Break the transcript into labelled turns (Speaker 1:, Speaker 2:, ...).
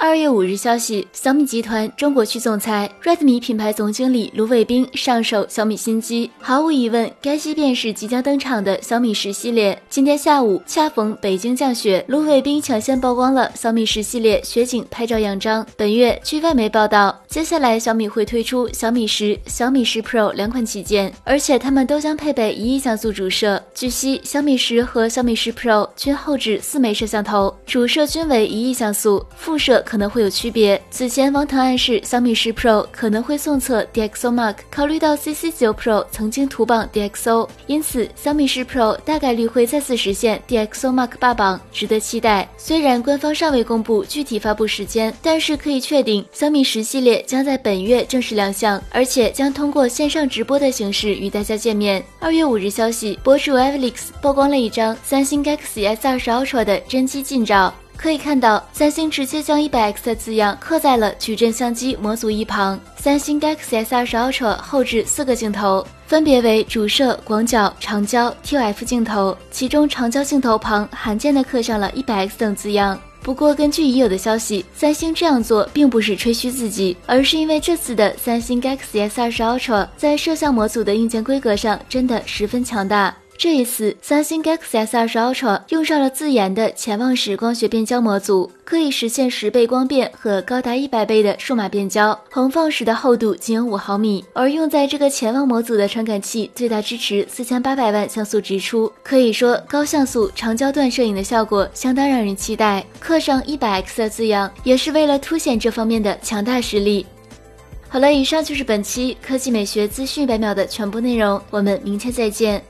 Speaker 1: 二月五日消息，小米集团中国区总裁、Redmi 品牌总经理卢伟冰上手小米新机。毫无疑问，该机便是即将登场的小米十系列。今天下午，恰逢北京降雪，卢伟冰抢先曝光了小米十系列雪景拍照样张。本月，据外媒报道，接下来小米会推出小米十、小米十 Pro 两款旗舰，而且它们都将配备一亿像素主摄。据悉，小米十和小米十 Pro 均后置四枚摄像头，主摄均为一亿像素，副摄。可能会有区别。此前，王腾暗示小米十 Pro 可能会送测 DxO Mark，考虑到 CC 九 Pro 曾经图榜 DxO，因此小米十 Pro 大概率会再次实现 DxO Mark 霸榜，值得期待。虽然官方尚未公布具体发布时间，但是可以确定小米十系列将在本月正式亮相，而且将通过线上直播的形式与大家见面。二月五日消息，博主 Evelix 曝光了一张三星 Galaxy S 二十 Ultra 的真机近照。可以看到，三星直接将 100x 的字样刻在了矩阵相机模组一旁。三星 Galaxy S20 Ultra 后置四个镜头，分别为主摄、广角、长焦、TOF 镜头，其中长焦镜头旁罕见的刻上了 100x 等字样。不过，根据已有的消息，三星这样做并不是吹嘘自己，而是因为这次的三星 Galaxy S20 Ultra 在摄像模组的硬件规格上真的十分强大。这一次，三星 Galaxy S20 Ultra 用上了自研的潜望式光学变焦模组，可以实现十倍光变和高达一百倍的数码变焦，横放时的厚度仅有五毫米。而用在这个潜望模组的传感器最大支持四千八百万像素直出，可以说高像素长焦段摄影的效果相当让人期待。刻上一百 X 的字样，也是为了凸显这方面的强大实力。好了，以上就是本期科技美学资讯百秒的全部内容，我们明天再见。